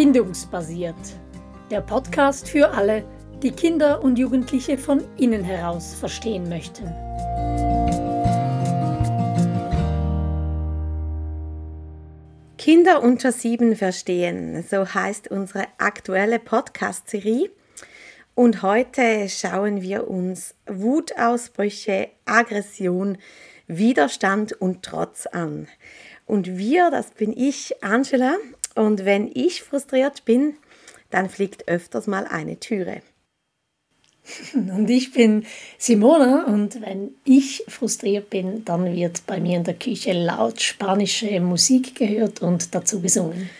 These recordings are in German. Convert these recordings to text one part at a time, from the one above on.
Bindungsbasiert. Der Podcast für alle, die Kinder und Jugendliche von innen heraus verstehen möchten. Kinder unter sieben verstehen, so heißt unsere aktuelle Podcast-Serie. Und heute schauen wir uns Wutausbrüche, Aggression, Widerstand und Trotz an. Und wir, das bin ich, Angela. Und wenn ich frustriert bin, dann fliegt öfters mal eine Türe. Und ich bin Simona und wenn ich frustriert bin, dann wird bei mir in der Küche laut spanische Musik gehört und dazu gesungen.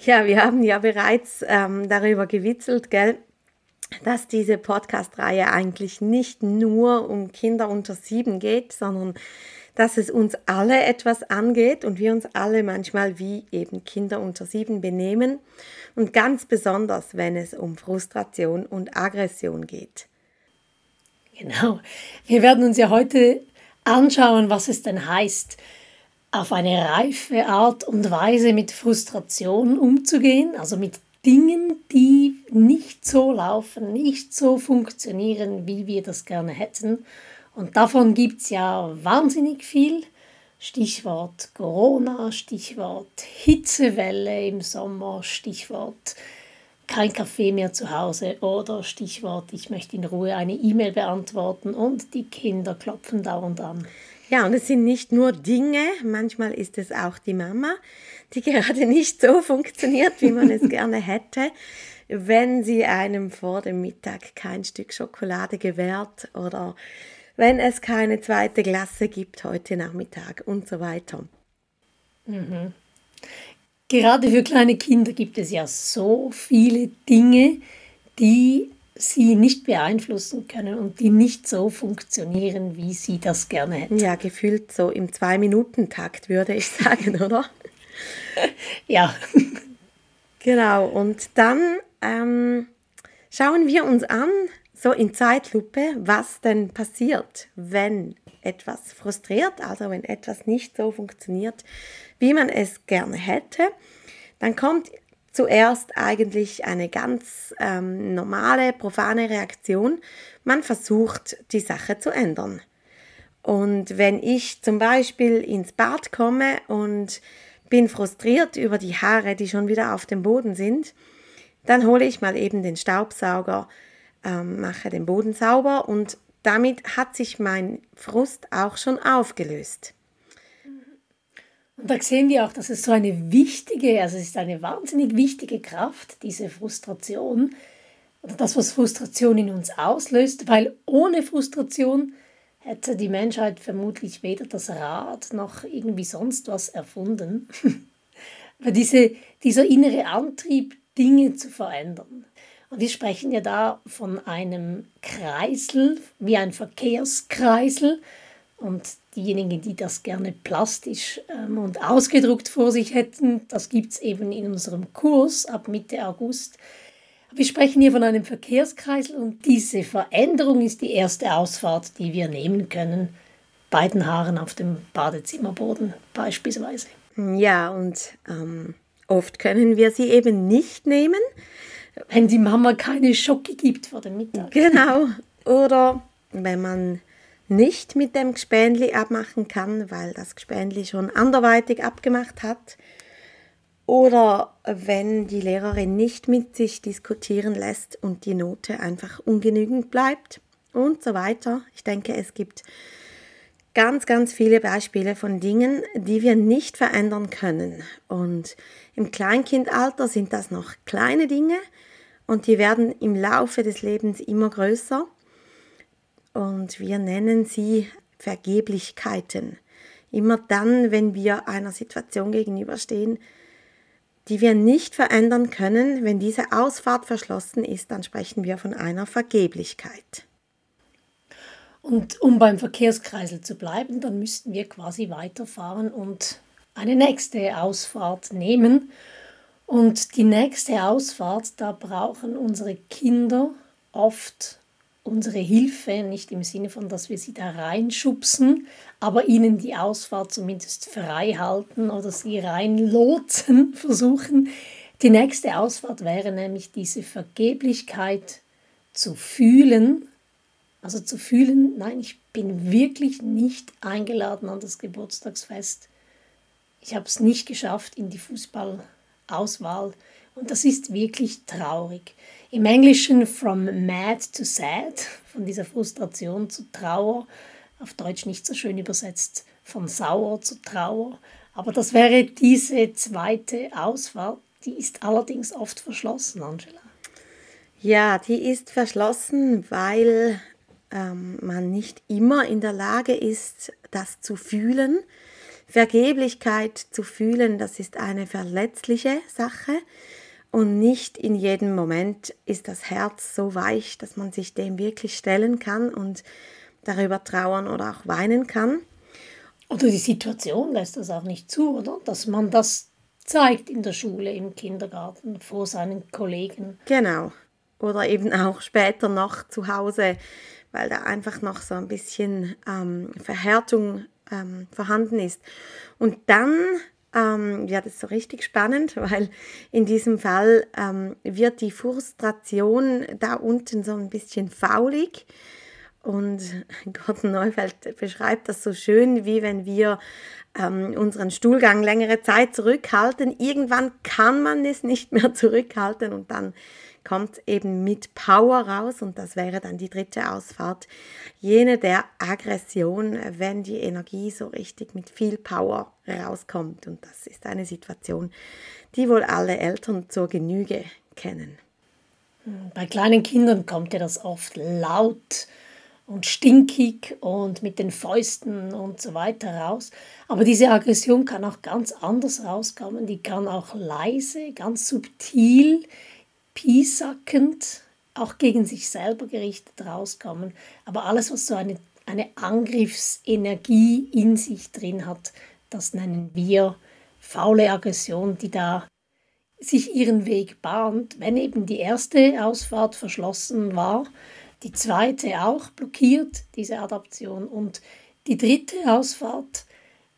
Ja, wir haben ja bereits ähm, darüber gewitzelt, gell, dass diese Podcast-Reihe eigentlich nicht nur um Kinder unter sieben geht, sondern dass es uns alle etwas angeht und wir uns alle manchmal wie eben Kinder unter sieben benehmen und ganz besonders, wenn es um Frustration und Aggression geht. Genau. Wir werden uns ja heute anschauen, was es denn heißt, auf eine reife Art und Weise mit Frustration umzugehen, also mit Dingen, die nicht so laufen, nicht so funktionieren, wie wir das gerne hätten und davon gibt es ja wahnsinnig viel. Stichwort Corona, Stichwort Hitzewelle im Sommer, Stichwort kein Kaffee mehr zu Hause oder Stichwort ich möchte in Ruhe eine E-Mail beantworten und die Kinder klopfen dauernd an. Ja, und es sind nicht nur Dinge, manchmal ist es auch die Mama, die gerade nicht so funktioniert, wie man es gerne hätte, wenn sie einem vor dem Mittag kein Stück Schokolade gewährt oder wenn es keine zweite Klasse gibt heute Nachmittag und so weiter. Mhm. Gerade für kleine Kinder gibt es ja so viele Dinge, die sie nicht beeinflussen können und die nicht so funktionieren, wie sie das gerne hätten. Ja, gefühlt so im Zwei-Minuten-Takt, würde ich sagen, oder? ja. Genau, und dann ähm, schauen wir uns an, so in Zeitlupe, was denn passiert, wenn etwas frustriert, also wenn etwas nicht so funktioniert, wie man es gerne hätte, dann kommt zuerst eigentlich eine ganz ähm, normale, profane Reaktion. Man versucht, die Sache zu ändern. Und wenn ich zum Beispiel ins Bad komme und bin frustriert über die Haare, die schon wieder auf dem Boden sind, dann hole ich mal eben den Staubsauger, ähm, mache den Boden sauber und damit hat sich mein Frust auch schon aufgelöst. Und da sehen wir auch, dass es so eine wichtige, also es ist eine wahnsinnig wichtige Kraft, diese Frustration, oder das, was Frustration in uns auslöst, weil ohne Frustration hätte die Menschheit vermutlich weder das Rad noch irgendwie sonst was erfunden. weil diese, dieser innere Antrieb, Dinge zu verändern. Wir sprechen ja da von einem Kreisel, wie ein Verkehrskreisel. Und diejenigen, die das gerne plastisch ähm, und ausgedruckt vor sich hätten, das gibt es eben in unserem Kurs ab Mitte August. Wir sprechen hier von einem Verkehrskreisel und diese Veränderung ist die erste Ausfahrt, die wir nehmen können. Beiden Haaren auf dem Badezimmerboden beispielsweise. Ja, und ähm, oft können wir sie eben nicht nehmen, wenn die Mama keine Schocke gibt vor dem Mittag. Genau. Oder wenn man nicht mit dem Gespänli abmachen kann, weil das Gespänli schon anderweitig abgemacht hat. Oder wenn die Lehrerin nicht mit sich diskutieren lässt und die Note einfach ungenügend bleibt und so weiter. Ich denke, es gibt ganz, ganz viele Beispiele von Dingen, die wir nicht verändern können. Und im Kleinkindalter sind das noch kleine Dinge, und die werden im Laufe des Lebens immer größer und wir nennen sie Vergeblichkeiten. Immer dann, wenn wir einer Situation gegenüberstehen, die wir nicht verändern können, wenn diese Ausfahrt verschlossen ist, dann sprechen wir von einer Vergeblichkeit. Und um beim Verkehrskreisel zu bleiben, dann müssten wir quasi weiterfahren und eine nächste Ausfahrt nehmen. Und die nächste Ausfahrt, da brauchen unsere Kinder oft unsere Hilfe, nicht im Sinne von, dass wir sie da reinschubsen, aber ihnen die Ausfahrt zumindest frei halten oder sie reinlotsen versuchen. Die nächste Ausfahrt wäre nämlich diese Vergeblichkeit zu fühlen, also zu fühlen, nein, ich bin wirklich nicht eingeladen an das Geburtstagsfest. Ich habe es nicht geschafft in die Fußballauswahl und das ist wirklich traurig. Im Englischen from mad to sad, von dieser Frustration zu Trauer, auf Deutsch nicht so schön übersetzt, von sauer zu Trauer. Aber das wäre diese zweite Ausfahrt, die ist allerdings oft verschlossen, Angela. Ja, die ist verschlossen, weil ähm, man nicht immer in der Lage ist, das zu fühlen. Vergeblichkeit zu fühlen, das ist eine verletzliche Sache und nicht in jedem Moment ist das Herz so weich, dass man sich dem wirklich stellen kann und darüber trauern oder auch weinen kann. Oder die Situation lässt das auch nicht zu, oder? Dass man das zeigt in der Schule, im Kindergarten, vor seinen Kollegen. Genau. Oder eben auch später noch zu Hause, weil da einfach noch so ein bisschen ähm, Verhärtung ähm, vorhanden ist. Und dann ähm, das ist so richtig spannend, weil in diesem Fall ähm, wird die Frustration da unten so ein bisschen faulig. Und Gordon Neufeld beschreibt das so schön, wie wenn wir ähm, unseren Stuhlgang längere Zeit zurückhalten. Irgendwann kann man es nicht mehr zurückhalten und dann kommt eben mit Power raus und das wäre dann die dritte Ausfahrt, jene der Aggression, wenn die Energie so richtig mit viel Power rauskommt und das ist eine Situation, die wohl alle Eltern zur Genüge kennen. Bei kleinen Kindern kommt ja das oft laut und stinkig und mit den Fäusten und so weiter raus. Aber diese Aggression kann auch ganz anders rauskommen. Die kann auch leise, ganz subtil piesackend, auch gegen sich selber gerichtet rauskommen. Aber alles, was so eine, eine Angriffsenergie in sich drin hat, das nennen wir faule Aggression, die da sich ihren Weg bahnt. Wenn eben die erste Ausfahrt verschlossen war, die zweite auch blockiert, diese Adaption, und die dritte Ausfahrt,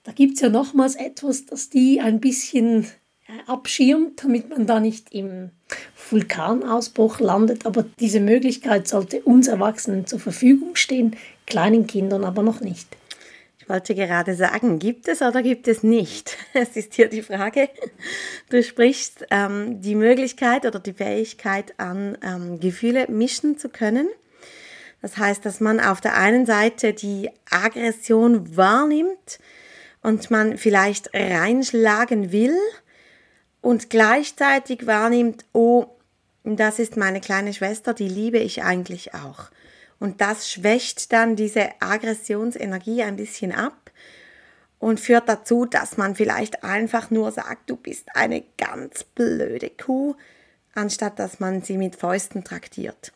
da gibt es ja nochmals etwas, das die ein bisschen abschirmt, damit man da nicht im Vulkanausbruch landet. Aber diese Möglichkeit sollte uns Erwachsenen zur Verfügung stehen, kleinen Kindern aber noch nicht. Ich wollte gerade sagen, gibt es oder gibt es nicht? Es ist hier die Frage. Du sprichst ähm, die Möglichkeit oder die Fähigkeit an, ähm, Gefühle mischen zu können. Das heißt, dass man auf der einen Seite die Aggression wahrnimmt und man vielleicht reinschlagen will, und gleichzeitig wahrnimmt, oh, das ist meine kleine Schwester, die liebe ich eigentlich auch. Und das schwächt dann diese Aggressionsenergie ein bisschen ab und führt dazu, dass man vielleicht einfach nur sagt, du bist eine ganz blöde Kuh, anstatt dass man sie mit Fäusten traktiert.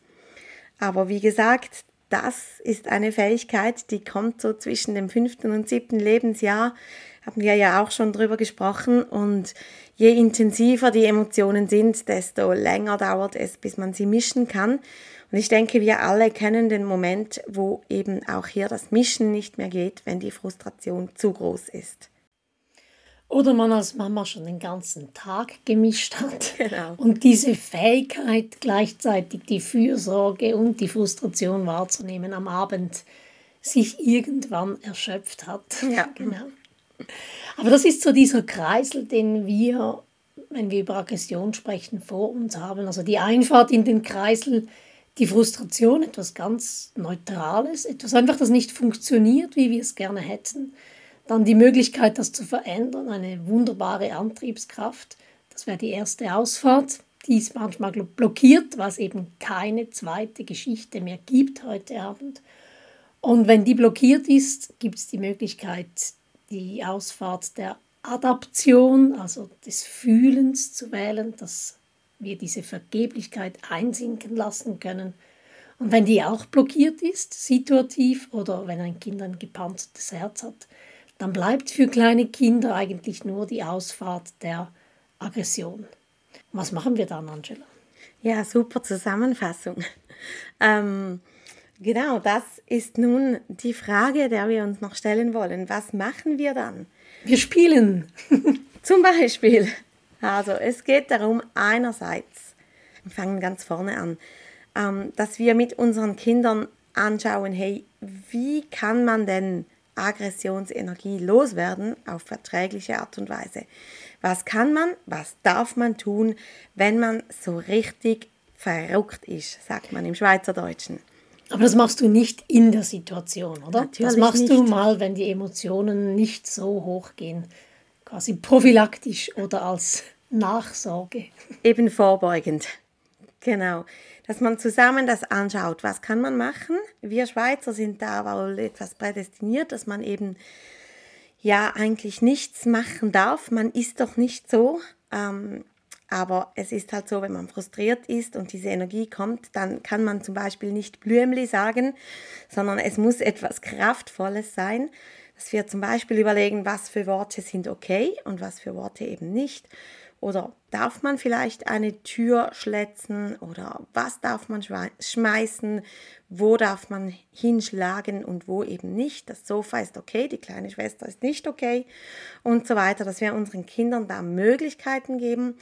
Aber wie gesagt, das ist eine Fähigkeit, die kommt so zwischen dem fünften und siebten Lebensjahr haben wir ja auch schon drüber gesprochen. Und je intensiver die Emotionen sind, desto länger dauert es, bis man sie mischen kann. Und ich denke, wir alle kennen den Moment, wo eben auch hier das Mischen nicht mehr geht, wenn die Frustration zu groß ist. Oder man als Mama schon den ganzen Tag gemischt hat. Genau. Und diese Fähigkeit, gleichzeitig die Fürsorge und die Frustration wahrzunehmen am Abend, sich irgendwann erschöpft hat. Ja. Genau. Aber das ist so dieser Kreisel, den wir, wenn wir über Aggression sprechen, vor uns haben. Also die Einfahrt in den Kreisel, die Frustration, etwas ganz Neutrales, etwas einfach, das nicht funktioniert, wie wir es gerne hätten. Dann die Möglichkeit, das zu verändern, eine wunderbare Antriebskraft. Das wäre die erste Ausfahrt. Die ist manchmal blockiert, was eben keine zweite Geschichte mehr gibt heute Abend. Und wenn die blockiert ist, gibt es die Möglichkeit, die Ausfahrt der Adaption, also des Fühlens zu wählen, dass wir diese Vergeblichkeit einsinken lassen können. Und wenn die auch blockiert ist, situativ oder wenn ein Kind ein gepanzertes Herz hat, dann bleibt für kleine Kinder eigentlich nur die Ausfahrt der Aggression. Was machen wir dann, Angela? Ja, super Zusammenfassung. Ähm, Genau, das ist nun die Frage, der wir uns noch stellen wollen. Was machen wir dann? Wir spielen. Zum Beispiel. Also es geht darum, einerseits, wir fangen ganz vorne an, ähm, dass wir mit unseren Kindern anschauen, hey, wie kann man denn Aggressionsenergie loswerden auf verträgliche Art und Weise? Was kann man, was darf man tun, wenn man so richtig verrückt ist, sagt man im Schweizerdeutschen. Aber das machst du nicht in der Situation, oder? Natürlich das machst nicht. du mal, wenn die Emotionen nicht so hoch gehen, quasi prophylaktisch oder als Nachsorge. Eben vorbeugend. Genau. Dass man zusammen das anschaut, was kann man machen? Wir Schweizer sind da wohl etwas prädestiniert, dass man eben ja eigentlich nichts machen darf. Man ist doch nicht so. Ähm, aber es ist halt so, wenn man frustriert ist und diese Energie kommt, dann kann man zum Beispiel nicht Blümli sagen, sondern es muss etwas Kraftvolles sein, dass wir zum Beispiel überlegen, was für Worte sind okay und was für Worte eben nicht. Oder darf man vielleicht eine Tür schletzen oder was darf man schmeißen, wo darf man hinschlagen und wo eben nicht. Das Sofa ist okay, die kleine Schwester ist nicht okay und so weiter, dass wir unseren Kindern da Möglichkeiten geben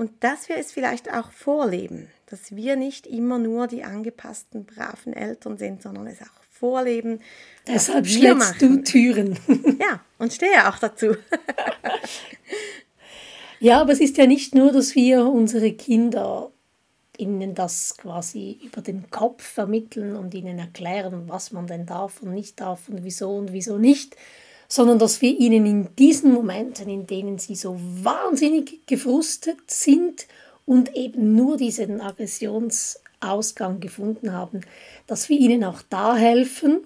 und dass wir es vielleicht auch vorleben, dass wir nicht immer nur die angepassten, braven Eltern sind, sondern es auch vorleben. Deshalb schlägst du Türen. ja, und stehe auch dazu. ja, aber es ist ja nicht nur, dass wir unsere Kinder ihnen das quasi über den Kopf vermitteln und ihnen erklären, was man denn darf und nicht darf und wieso und wieso nicht, sondern dass wir ihnen in diesen Momenten, in denen sie so wahnsinnig gefrustet sind und eben nur diesen Aggressionsausgang gefunden haben, dass wir ihnen auch da helfen,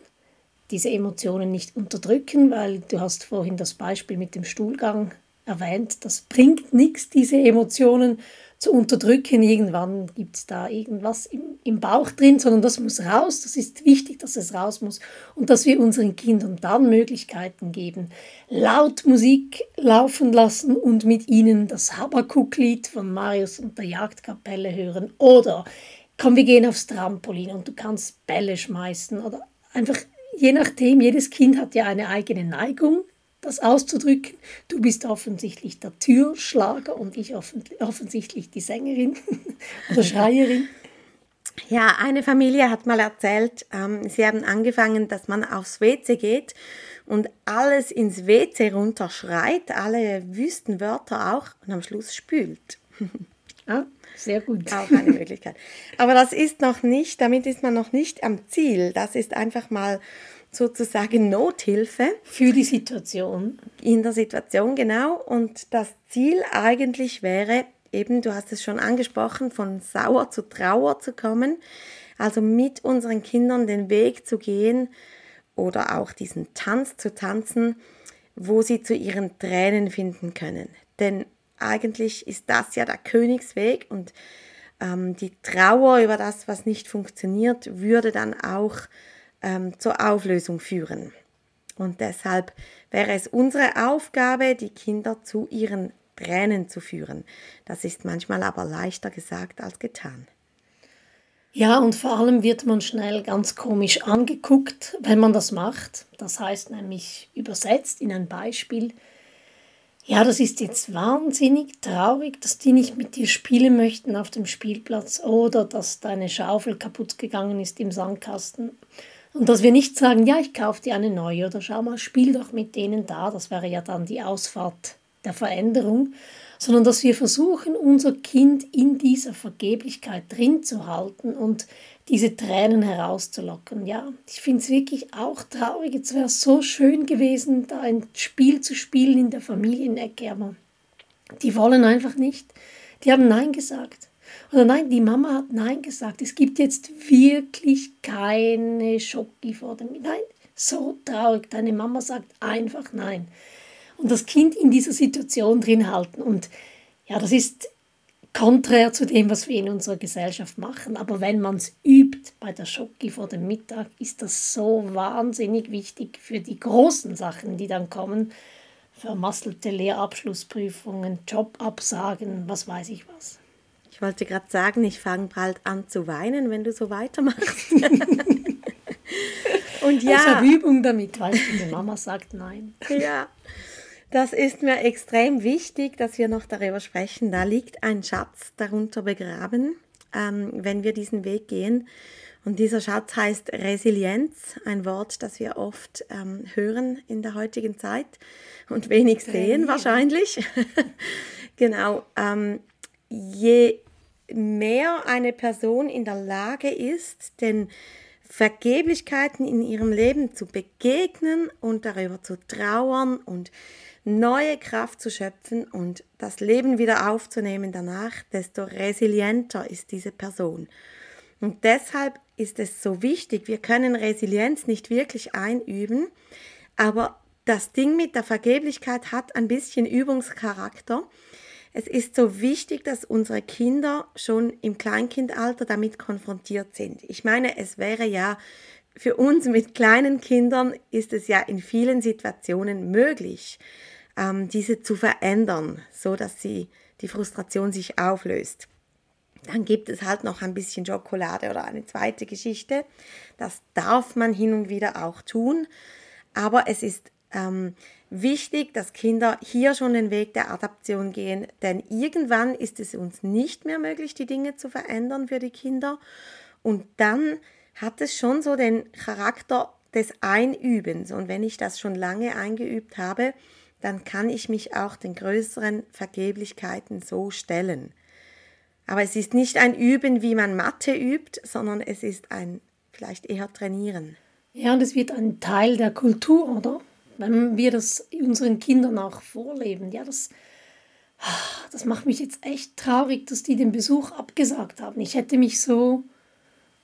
diese Emotionen nicht unterdrücken, weil du hast vorhin das Beispiel mit dem Stuhlgang erwähnt, das bringt nichts, diese Emotionen zu unterdrücken. Irgendwann gibt es da irgendwas im, im Bauch drin, sondern das muss raus. Das ist wichtig, dass es raus muss und dass wir unseren Kindern dann Möglichkeiten geben, laut Musik laufen lassen und mit ihnen das Habakuk-Lied von Marius und der Jagdkapelle hören oder komm, wir gehen aufs Trampolin und du kannst Bälle schmeißen oder einfach je nachdem, jedes Kind hat ja eine eigene Neigung das auszudrücken. Du bist offensichtlich der Türschlager und ich offensichtlich die Sängerin oder Schreierin. Ja, eine Familie hat mal erzählt, ähm, sie haben angefangen, dass man aufs WC geht und alles ins WC runterschreit, alle Wüstenwörter auch und am Schluss spült. ah, sehr gut. Auch eine Möglichkeit. Aber das ist noch nicht, damit ist man noch nicht am Ziel. Das ist einfach mal sozusagen Nothilfe. Für die Situation. In der Situation, genau. Und das Ziel eigentlich wäre, eben, du hast es schon angesprochen, von sauer zu Trauer zu kommen. Also mit unseren Kindern den Weg zu gehen oder auch diesen Tanz zu tanzen, wo sie zu ihren Tränen finden können. Denn eigentlich ist das ja der Königsweg und ähm, die Trauer über das, was nicht funktioniert, würde dann auch ähm, zur Auflösung führen. Und deshalb wäre es unsere Aufgabe, die Kinder zu ihren Tränen zu führen. Das ist manchmal aber leichter gesagt als getan. Ja, und vor allem wird man schnell ganz komisch angeguckt, wenn man das macht. Das heißt nämlich übersetzt in ein Beispiel, ja, das ist jetzt wahnsinnig traurig, dass die nicht mit dir spielen möchten auf dem Spielplatz oder dass deine Schaufel kaputt gegangen ist im Sandkasten und dass wir nicht sagen, ja, ich kaufe dir eine neue oder schau mal, spiel doch mit denen da, das wäre ja dann die Ausfahrt der Veränderung, sondern dass wir versuchen, unser Kind in dieser Vergeblichkeit drin zu halten und diese Tränen herauszulocken. Ja, ich finde es wirklich auch traurig. Es wäre so schön gewesen, da ein Spiel zu spielen in der Familienecke, aber die wollen einfach nicht. Die haben Nein gesagt. Oder nein, die Mama hat Nein gesagt. Es gibt jetzt wirklich keine Schocki vor dem. Nein, so traurig. Deine Mama sagt einfach Nein. Und das Kind in dieser Situation drin halten. Und ja, das ist konträr zu dem, was wir in unserer Gesellschaft machen. Aber wenn man es übt bei der Schocki vor dem Mittag, ist das so wahnsinnig wichtig für die großen Sachen, die dann kommen. Vermasselte Lehrabschlussprüfungen, Jobabsagen, was weiß ich was. Ich wollte gerade sagen, ich fange bald an zu weinen, wenn du so weitermachst. Und ja. Ich habe Übung damit, weil die Mama sagt nein. Ja. Das ist mir extrem wichtig, dass wir noch darüber sprechen. Da liegt ein Schatz darunter begraben, ähm, wenn wir diesen Weg gehen. Und dieser Schatz heißt Resilienz, ein Wort, das wir oft ähm, hören in der heutigen Zeit und wenig sehen wahrscheinlich. genau. Ähm, je mehr eine Person in der Lage ist, den Vergeblichkeiten in ihrem Leben zu begegnen und darüber zu trauern und neue Kraft zu schöpfen und das Leben wieder aufzunehmen danach, desto resilienter ist diese Person. Und deshalb ist es so wichtig, wir können Resilienz nicht wirklich einüben, aber das Ding mit der Vergeblichkeit hat ein bisschen Übungscharakter. Es ist so wichtig, dass unsere Kinder schon im Kleinkindalter damit konfrontiert sind. Ich meine, es wäre ja für uns mit kleinen Kindern ist es ja in vielen Situationen möglich, ähm, diese zu verändern, so dass sie die Frustration sich auflöst. Dann gibt es halt noch ein bisschen Schokolade oder eine zweite Geschichte. Das darf man hin und wieder auch tun, aber es ist ähm, wichtig, dass Kinder hier schon den Weg der Adaption gehen, denn irgendwann ist es uns nicht mehr möglich, die Dinge zu verändern für die Kinder und dann hat es schon so den Charakter des Einübens und wenn ich das schon lange eingeübt habe, dann kann ich mich auch den größeren Vergeblichkeiten so stellen. Aber es ist nicht ein Üben, wie man Mathe übt, sondern es ist ein vielleicht eher Trainieren. Ja, und es wird ein Teil der Kultur, oder? Wenn wir das unseren Kindern auch vorleben, ja, das, das macht mich jetzt echt traurig, dass die den Besuch abgesagt haben. Ich hätte mich so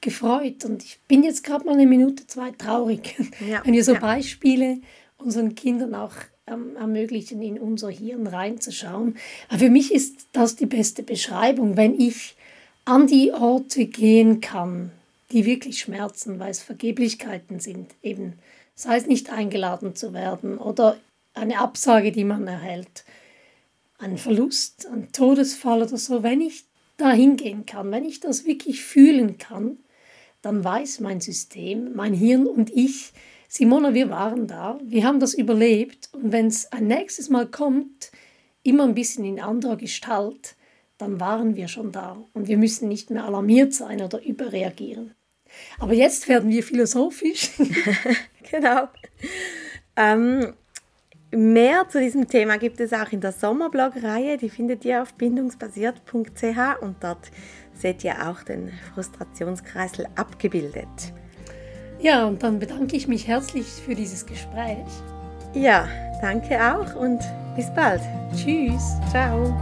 gefreut und ich bin jetzt gerade mal eine Minute, zwei traurig, ja, wenn wir so ja. Beispiele unseren Kindern auch ähm, ermöglichen, in unser Hirn reinzuschauen. Aber für mich ist das die beste Beschreibung, wenn ich an die Orte gehen kann, die wirklich schmerzen, weil es Vergeblichkeiten sind, eben sei es nicht eingeladen zu werden oder eine Absage, die man erhält, ein Verlust, ein Todesfall oder so, wenn ich da hingehen kann, wenn ich das wirklich fühlen kann, dann weiß mein System, mein Hirn und ich, Simona, wir waren da, wir haben das überlebt. Und wenn es ein nächstes Mal kommt, immer ein bisschen in anderer Gestalt, dann waren wir schon da. Und wir müssen nicht mehr alarmiert sein oder überreagieren. Aber jetzt werden wir philosophisch. genau. Ähm, mehr zu diesem Thema gibt es auch in der Sommerblog-Reihe. Die findet ihr auf bindungsbasiert.ch und dort seht ihr auch den Frustrationskreisel abgebildet. Ja, und dann bedanke ich mich herzlich für dieses Gespräch. Ja, danke auch und bis bald. Tschüss. Ciao.